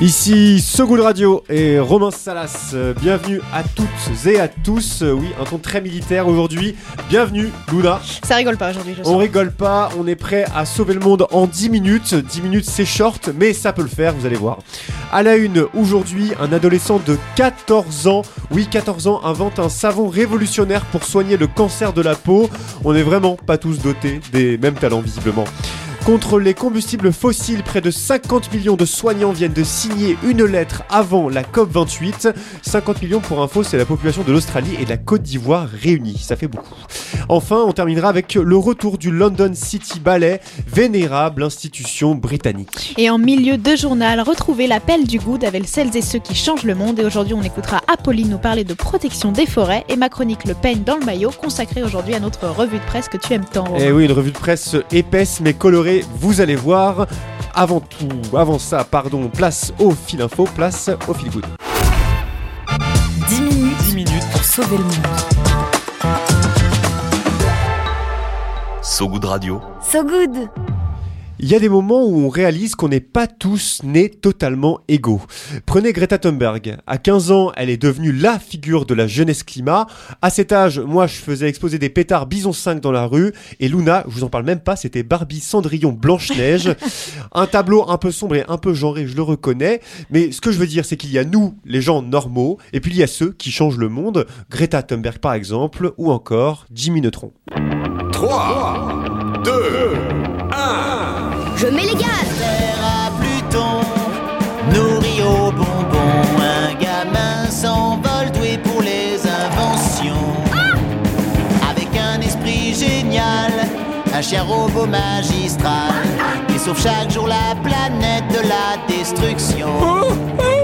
Ici Sogoul Radio et Romain Salas. Bienvenue à toutes et à tous. Euh, Oui, un ton très militaire aujourd'hui. Bienvenue, Luna. Ça rigole pas aujourd'hui, je On sens. rigole pas, on est prêt à sauver le monde en 10 minutes. 10 minutes c'est short, mais ça peut le faire, vous allez voir. À la une, aujourd'hui, un adolescent de 14 ans, oui 14 ans, invente un savon révolutionnaire pour soigner le cancer de la peau. On n'est vraiment pas tous dotés des mêmes talents visiblement. Contre les combustibles fossiles, près de 50 millions de soignants viennent de signer une lettre avant la COP28. 50 millions pour info, c'est la population de l'Australie et de la Côte d'Ivoire réunis. Ça fait beaucoup. Enfin, on terminera avec le retour du London City Ballet, vénérable institution britannique. Et en milieu de journal, retrouvez l'appel du good avec celles et ceux qui changent le monde. Et aujourd'hui, on écoutera Apolline nous parler de protection des forêts et ma chronique Le peigne dans le maillot, consacrée aujourd'hui à notre revue de presse que tu aimes tant. Eh oui, une revue de presse épaisse mais colorée, vous allez voir. Avant tout, avant ça, pardon, place au fil info, place au fil good. 10 minutes, 10 minutes pour sauver le monde. So Good Radio. So Good Il y a des moments où on réalise qu'on n'est pas tous nés totalement égaux. Prenez Greta Thunberg. À 15 ans, elle est devenue la figure de la jeunesse climat. À cet âge, moi, je faisais exploser des pétards Bison 5 dans la rue. Et Luna, je vous en parle même pas, c'était Barbie Cendrillon Blanche-Neige. un tableau un peu sombre et un peu genré, je le reconnais. Mais ce que je veux dire, c'est qu'il y a nous, les gens normaux, et puis il y a ceux qui changent le monde. Greta Thunberg, par exemple, ou encore Jimmy Neutron. 3, 2, 1. Je mets les gaz Terre à Pluton, nourri au bonbon, un gamin s'envole doué pour les inventions. Avec un esprit génial, un chien robot magistral, qui sauve chaque jour la planète de la destruction. Voici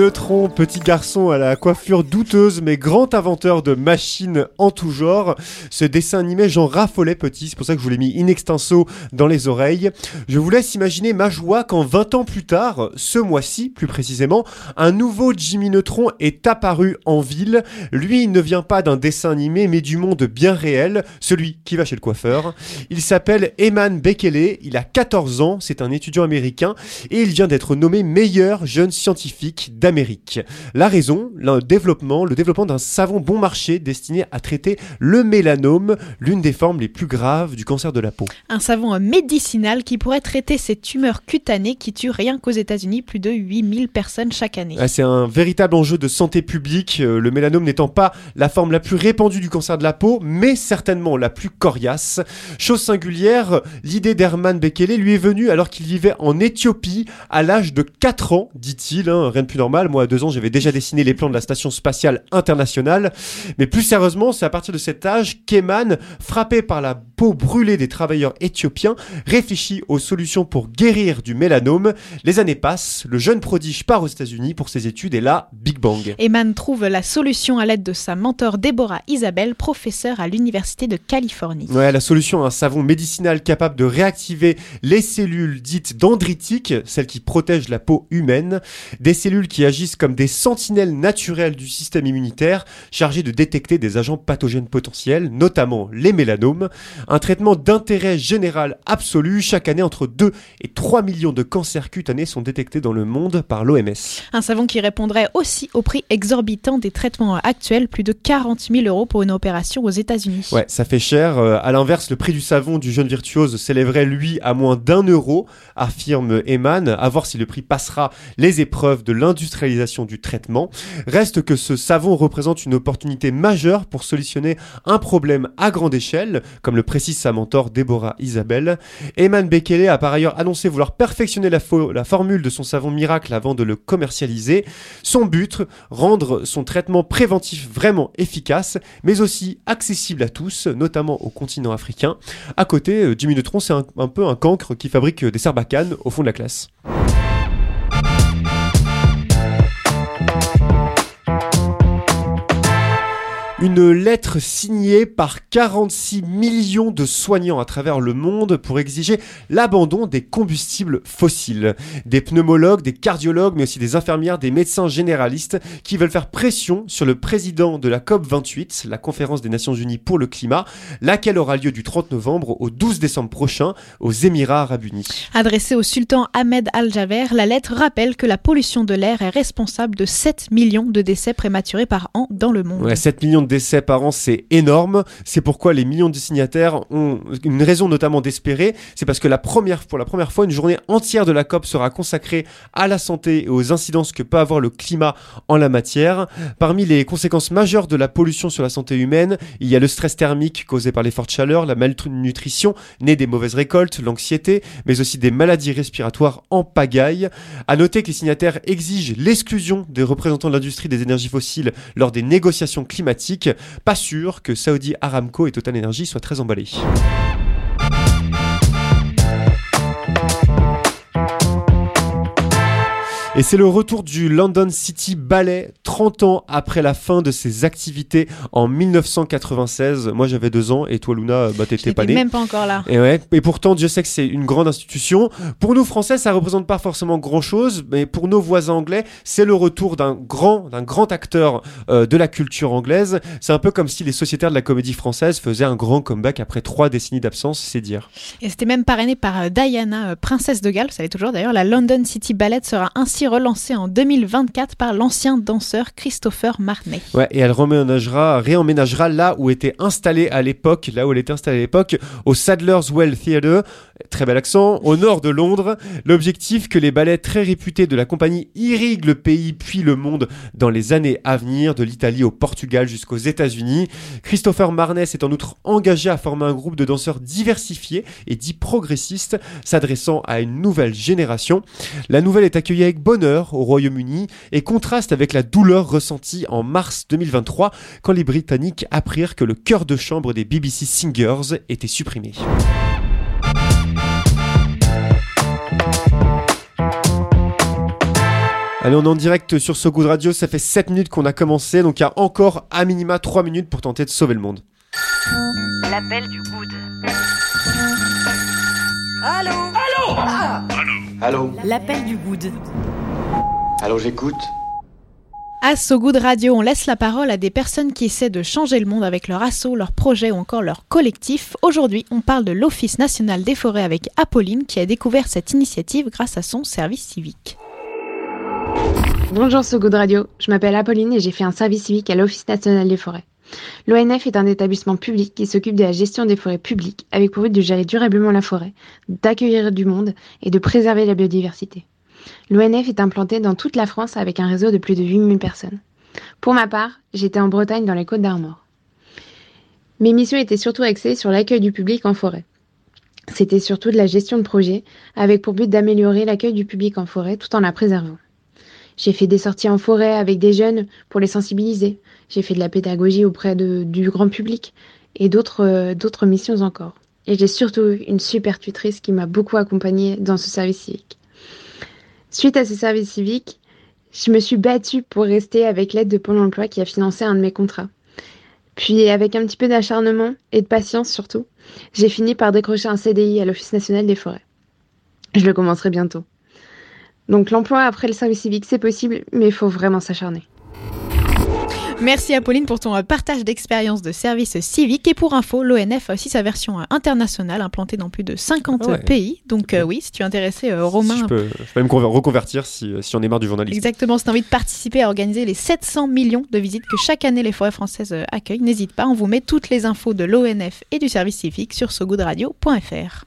Neutron, petit garçon à la coiffure douteuse mais grand inventeur de machines en tout genre. Ce dessin animé, j'en raffolais petit, c'est pour ça que je vous l'ai mis in extenso dans les oreilles. Je vous laisse imaginer ma joie quand 20 ans plus tard, ce mois-ci plus précisément, un nouveau Jimmy Neutron est apparu en ville. Lui, il ne vient pas d'un dessin animé mais du monde bien réel, celui qui va chez le coiffeur. Il s'appelle Eman Bekele, il a 14 ans, c'est un étudiant américain et il vient d'être nommé meilleur jeune scientifique d'Amérique. La raison, le développement, le développement d'un savon bon marché destiné à traiter le mélanome, l'une des formes les plus graves du cancer de la peau. Un savon médicinal qui pourrait traiter ces tumeurs cutanées qui tuent rien qu'aux États-Unis plus de 8000 personnes chaque année. Ah, C'est un véritable enjeu de santé publique, euh, le mélanome n'étant pas la forme la plus répandue du cancer de la peau, mais certainement la plus coriace. Chose singulière, l'idée d'Herman Bekele lui est venue alors qu'il vivait en Éthiopie à l'âge de 4 ans, dit-il, hein, rien de plus normal. Moi, à 2 ans, j'avais déjà dessiné les plans de la Station Spatiale Internationale. Mais plus sérieusement, c'est à partir de cet âge qu'Eman, frappé par la peau brûlée des travailleurs éthiopiens, réfléchit aux solutions pour guérir du mélanome. Les années passent, le jeune prodige part aux États-Unis pour ses études et là, Big Bang. Eman trouve la solution à l'aide de sa mentor Deborah Isabelle, professeure à l'Université de Californie. Ouais, la solution, un savon médicinal capable de réactiver les cellules dites dendritiques, celles qui protègent la peau humaine, des cellules qui agissent comme des sentinelles naturelles du système immunitaire, chargées de détecter des agents pathogènes potentiels, notamment les mélanomes. Un traitement d'intérêt général absolu. Chaque année, entre 2 et 3 millions de cancers cutanés sont détectés dans le monde par l'OMS. Un savon qui répondrait aussi au prix exorbitant des traitements actuels, plus de 40 000 euros pour une opération aux États-Unis. Ouais, ça fait cher. Euh, à l'inverse, le prix du savon du jeune virtuose s'élèverait, lui, à moins d'un euro, affirme Eman. À voir si le prix passera les épreuves preuve de l'industrialisation du traitement. Reste que ce savon représente une opportunité majeure pour solutionner un problème à grande échelle, comme le précise sa mentor Déborah Isabelle. Eman Bekele a par ailleurs annoncé vouloir perfectionner la, formule de son savon miracle avant de le commercialiser. Son but, rendre son traitement préventif vraiment efficace, mais aussi accessible à tous, notamment au continent africain. À côté, Jimmy Neutron, c'est un, un peu un cancre qui fabrique des serbacanes au fond de la classe. Une lettre signée par 46 millions de soignants à travers le monde pour exiger l'abandon des combustibles fossiles. Des pneumologues, des cardiologues, mais aussi des infirmières, des médecins généralistes qui veulent faire pression sur le président de la COP28, la conférence des Nations Unies pour le climat, laquelle aura lieu du 30 novembre au 12 décembre prochain aux Émirats arabes unis. Adressée au sultan Ahmed Al-Jaber, la lettre rappelle que la pollution de l'air est responsable de 7 millions de décès prématurés par an dans le monde. Ouais, 7 millions de décès par an, c'est énorme. C'est pourquoi les millions de signataires ont une raison notamment d'espérer. C'est parce que la première, pour la première fois, une journée entière de la COP sera consacrée à la santé et aux incidences que peut avoir le climat en la matière. Parmi les conséquences majeures de la pollution sur la santé humaine, il y a le stress thermique causé par les fortes chaleurs, la malnutrition née des mauvaises récoltes, l'anxiété, mais aussi des maladies respiratoires en pagaille. À noter que les signataires exigent l'exclusion des représentants de l'industrie des énergies fossiles lors des négociations climatiques. Pas sûr que Saudi Aramco et Total Energy soient très emballés. Et c'est le retour du London City Ballet 30 ans après la fin de ses activités en 1996. Moi j'avais deux ans et toi Luna, bah, t'étais pas née. même pas encore là. Et, ouais, et pourtant Dieu sait que c'est une grande institution. Pour nous Français ça représente pas forcément grand chose, mais pour nos voisins anglais c'est le retour d'un grand, d'un grand acteur euh, de la culture anglaise. C'est un peu comme si les sociétaires de la comédie française faisaient un grand comeback après trois décennies d'absence, c'est dire. Et c'était même parrainé par euh, Diana, euh, princesse de Galles, vous savez toujours d'ailleurs. La London City Ballet sera ainsi relancée en 2024 par l'ancien danseur Christopher Marnay. Ouais, et elle réemménagera, réemménagera là où était installée à l'époque, là où elle était installée à l'époque, au Sadler's Well Theatre, très bel accent, au nord de Londres. L'objectif que les ballets très réputés de la compagnie irriguent le pays puis le monde dans les années à venir, de l'Italie au Portugal jusqu'aux États-Unis. Christopher Marnay s'est en outre engagé à former un groupe de danseurs diversifiés et dits progressistes, s'adressant à une nouvelle génération. La nouvelle est accueillie avec bonheur au Royaume-Uni et contraste avec la douleur ressentie en mars 2023 quand les Britanniques apprirent que le chœur de chambre des BBC Singers était supprimé. Allez, on est en direct sur So Good Radio, ça fait 7 minutes qu'on a commencé, donc il y a encore à minima 3 minutes pour tenter de sauver le monde. L'appel du good. Allô? Allô? Ah Allô L'appel du good. Allô, j'écoute. À So Good Radio, on laisse la parole à des personnes qui essaient de changer le monde avec leur assaut, leur projet ou encore leur collectif. Aujourd'hui, on parle de l'Office national des forêts avec Apolline qui a découvert cette initiative grâce à son service civique. Bonjour So Good Radio, je m'appelle Apolline et j'ai fait un service civique à l'Office national des forêts. L'ONF est un établissement public qui s'occupe de la gestion des forêts publiques avec pour but de gérer durablement la forêt, d'accueillir du monde et de préserver la biodiversité. L'ONF est implanté dans toute la France avec un réseau de plus de 8000 personnes. Pour ma part, j'étais en Bretagne dans les Côtes d'Armor. Mes missions étaient surtout axées sur l'accueil du public en forêt. C'était surtout de la gestion de projet avec pour but d'améliorer l'accueil du public en forêt tout en la préservant. J'ai fait des sorties en forêt avec des jeunes pour les sensibiliser. J'ai fait de la pédagogie auprès de, du grand public et d'autres euh, d'autres missions encore. Et j'ai surtout une super tutrice qui m'a beaucoup accompagnée dans ce service civique. Suite à ce service civique, je me suis battue pour rester avec l'aide de Pôle emploi qui a financé un de mes contrats. Puis avec un petit peu d'acharnement et de patience surtout, j'ai fini par décrocher un CDI à l'Office national des forêts. Je le commencerai bientôt. Donc l'emploi après le service civique, c'est possible, mais il faut vraiment s'acharner. Merci Apolline pour ton partage d'expérience de service civique. Et pour info, l'ONF a aussi sa version internationale implantée dans plus de 50 Ouais. pays. Donc euh, oui, si tu es intéressé, euh, Romain... Je peux, je peux même conver- reconvertir si, si on est marre du journalisme. Exactement, si tu as envie de participer à organiser les 700 millions de visites que chaque année les forêts françaises euh, accueillent, n'hésite pas, on vous met toutes les infos de l'ONF et du service civique sur sogoodradio.fr.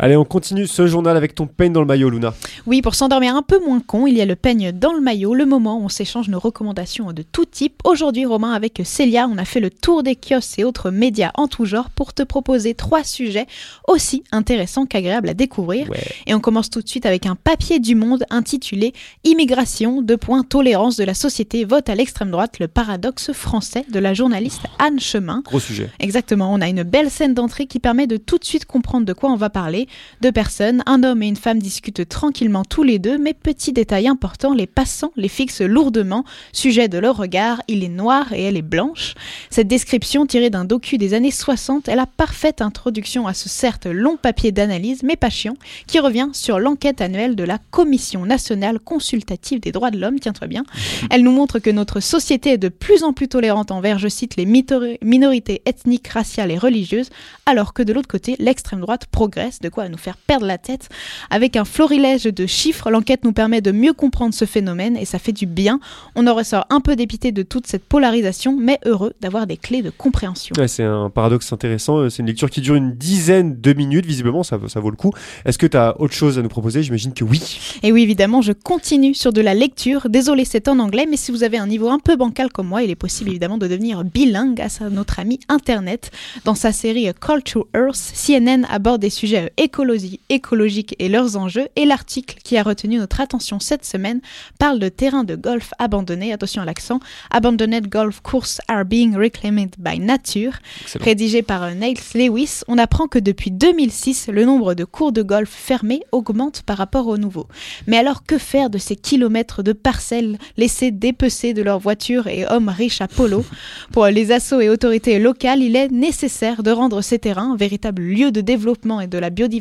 Allez, on continue ce journal avec ton peigne dans le maillot, Luna. Oui, pour s'endormir un peu moins con, il y a le peigne dans le maillot, le moment où on s'échange nos recommandations de tout type. Aujourd'hui, Romain, avec Célia, on a fait le tour des kiosques et autres médias en tout genre pour te proposer trois sujets aussi intéressants qu'agréables à découvrir. Et on commence tout de suite avec un papier du monde intitulé Immigration, deux points, tolérance de la société, vote à l'extrême droite, le paradoxe français de la journaliste Anne Chemin. Gros sujet. Exactement, on a une belle scène d'entrée qui permet de tout de suite comprendre de quoi on va parler. Deux personnes, un homme et une femme discutent tranquillement tous les deux, mais petit détail important, les passants les fixent lourdement. Sujet de leur regard, il est noir et elle est blanche. Cette description tirée d'un docu des années 60 est la parfaite introduction à ce certes long papier d'analyse, mais pas chiant, qui revient sur l'enquête annuelle de la Commission nationale consultative des droits de l'homme, tiens-toi bien. Elle nous montre que notre société est de plus en plus tolérante envers, je cite, les minorités ethniques, raciales et religieuses, alors que de l'autre côté, l'extrême droite progresse, de quoi nous faire perdre la tête. Avec un florilège de chiffres, l'enquête nous permet de mieux comprendre ce phénomène et ça fait du bien. On en ressort un peu dépité de toute cette polarisation, mais heureux d'avoir des clés de compréhension. Ouais, c'est un paradoxe intéressant. Euh, C'est une lecture qui dure une dizaine de minutes. Visiblement, ça, ça vaut le coup. Est-ce que tu as autre chose à nous proposer? J'imagine que oui. Et oui, évidemment, je continue sur de la lecture. Désolé, c'est en anglais, mais si vous avez un niveau un peu bancal comme moi, il est possible évidemment de devenir bilingue grâce à notre ami Internet. Dans sa série Culture Earth, CNN aborde des sujets écologie, écologiques et leurs enjeux. Et l'article qui a retenu notre attention cette semaine parle de terrains de golf abandonnés. Attention à l'accent. Abandoned golf courses are being reclaimed by nature. Excellent. Rédigé par euh, Niles Lewis, on apprend que depuis 2006, le nombre de cours de golf fermés augmente par rapport aux nouveaux. Mais alors que faire de ces kilomètres de parcelles laissées dépecées de leurs voitures et hommes riches à polo? Pour les assos et autorités locales, il est nécessaire de rendre ces terrains, véritables lieux de développement et de la biodiversité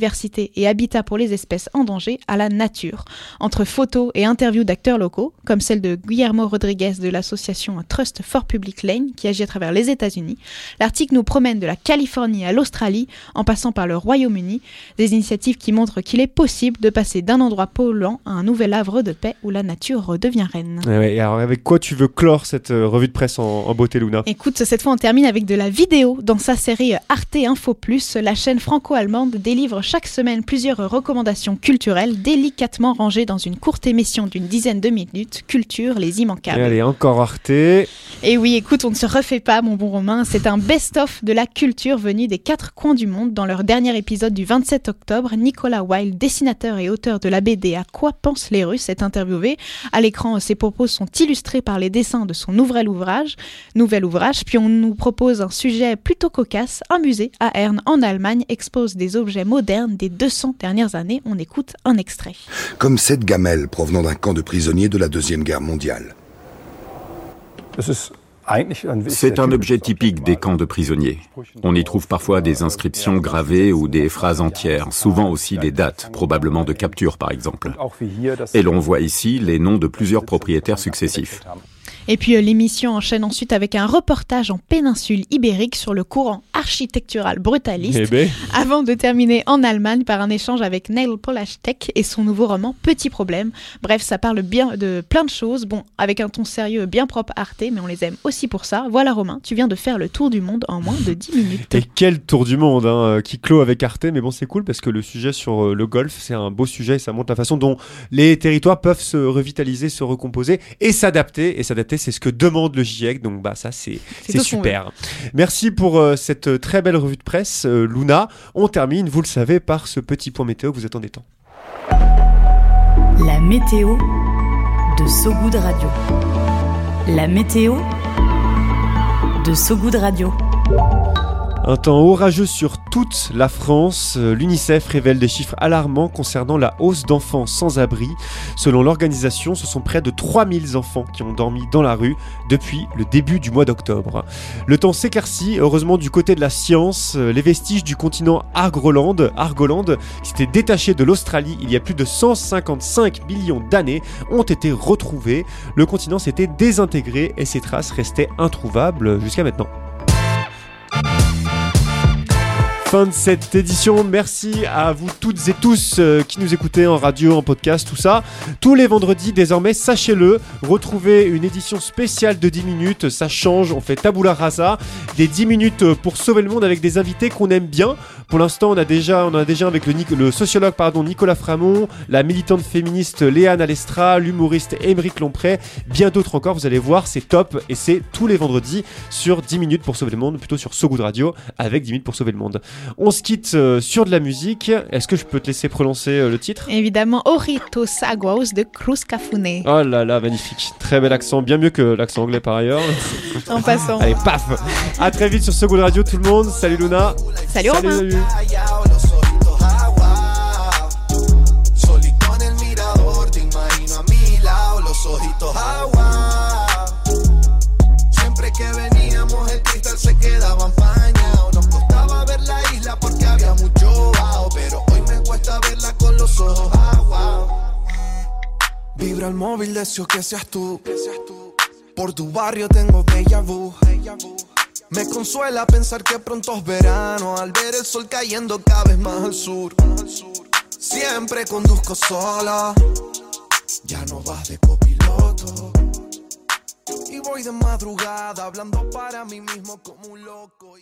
et habitat pour les espèces en danger, à la nature. Entre photos et interviews d'acteurs locaux, comme celle de Guillermo Rodriguez de l'association Trust for Public Lane, qui agit à travers les États-Unis, l'article nous promène de la Californie à l'Australie, en passant par le Royaume-Uni, des initiatives qui montrent qu'il est possible de passer d'un endroit polluant à un nouvel havre de paix où la nature redevient reine. Ouais, et alors, avec quoi tu veux clore cette euh, revue de presse en, en beauté, Luna? Écoute, cette fois on termine avec de la vidéo. Dans sa série Arte Info Plus, la chaîne franco-allemande délivre chaque semaine plusieurs recommandations culturelles délicatement rangées dans une courte émission d'une dizaine de minutes. Culture, les immanquables. Et Allez, encore Arte. Et oui, écoute, on ne se refait pas, mon bon Romain. C'est un best-of de la culture venu des quatre coins du monde. Dans leur dernier épisode du 27 octobre, Nicolas Wilde, dessinateur et auteur de la BD À quoi pensent les Russes, est interviewé. À l'écran, ses propos sont illustrés par les dessins de son nouvel ouvrage. Nouvel ouvrage. Puis on nous propose un sujet plutôt cocasse. Un musée à Herne, en Allemagne, expose des objets modernes des 200 dernières années. On écoute un extrait. comme cette gamelle provenant d'un camp de prisonniers de la Deuxième Guerre mondiale. C'est un objet typique des camps de prisonniers. On y trouve parfois des inscriptions gravées ou des phrases entières, souvent aussi des dates, probablement de capture par exemple. Et l'on voit ici les noms de plusieurs propriétaires successifs. Et puis euh, l'émission enchaîne ensuite avec un reportage en péninsule ibérique sur le courant architectural brutaliste, Eh ben. avant de terminer en Allemagne par un échange avec Neil Polachtek et son nouveau roman Petit problème. Bref, ça parle bien de plein de choses, bon, avec un ton sérieux bien propre Arte, mais on les aime aussi pour ça. Voilà Romain, tu viens de faire le tour du monde en moins de 10 minutes. Et quel tour du monde hein, euh, qui clôt avec Arte, mais bon c'est cool parce que le sujet sur euh, le golf c'est un beau sujet et ça montre la façon dont les territoires peuvent se revitaliser, se recomposer et s'adapter. Et s'adapter c'est ce que demande le GIEC, donc bah ça c'est super. Merci pour euh, cette euh, très belle revue de presse euh, Luna. On termine, vous le savez, par ce petit point météo que vous attendez tant. La météo de Sogoud Radio. La météo de Sogoud Radio. Un temps orageux sur toute la France. Euh, L'UNICEF révèle des chiffres alarmants concernant la hausse d'enfants sans abri. Selon l'organisation, ce sont près de 3000 enfants qui ont dormi dans la rue depuis le début du mois d'octobre. Le temps s'éclaircit, heureusement du côté de la science. Euh, Les vestiges du continent Argoland, Argoland qui s'était détaché de l'Australie il y a plus de 155 millions d'années, ont été retrouvés. Le continent s'était désintégré et ses traces restaient introuvables jusqu'à maintenant. Fin de cette édition. Merci à vous toutes et tous euh, qui nous écoutez en radio, en podcast, tout ça. Tous les vendredis, désormais, sachez-le, retrouvez une édition spéciale de 10 minutes. Ça change, on fait tabula rasa. Des 10 minutes pour sauver le monde avec des invités qu'on aime bien. Pour l'instant, on a déjà, on a déjà avec le, le sociologue pardon, Nicolas Framont, la militante féministe Léane Alestra, l'humoriste Émeric Lompré, bien d'autres encore. Vous allez voir, c'est top et c'est tous les vendredis sur 10 minutes pour sauver le monde, plutôt sur So Good Radio avec 10 minutes pour sauver le monde. On se quitte euh, sur de la musique. Est-ce que je peux te laisser prononcer euh, le titre? Évidemment, Oritos Aguaos de Cruz Cafune. Oh là là, magnifique. Très bel accent, bien mieux que l'accent anglais par ailleurs. en passant. Allez, paf À très vite sur Good Radio tout le monde. Salut Luna. Salut Romain. salut. Ojitos agua. Siempre que veníamos el cristal se. El móvil, deseo que seas tú. Por tu barrio tengo bella vu. Me consuela pensar que pronto es verano al ver el sol cayendo cada vez más al sur. Siempre conduzco sola, ya no vas de copiloto. Y voy de madrugada hablando para mí mismo como un loco.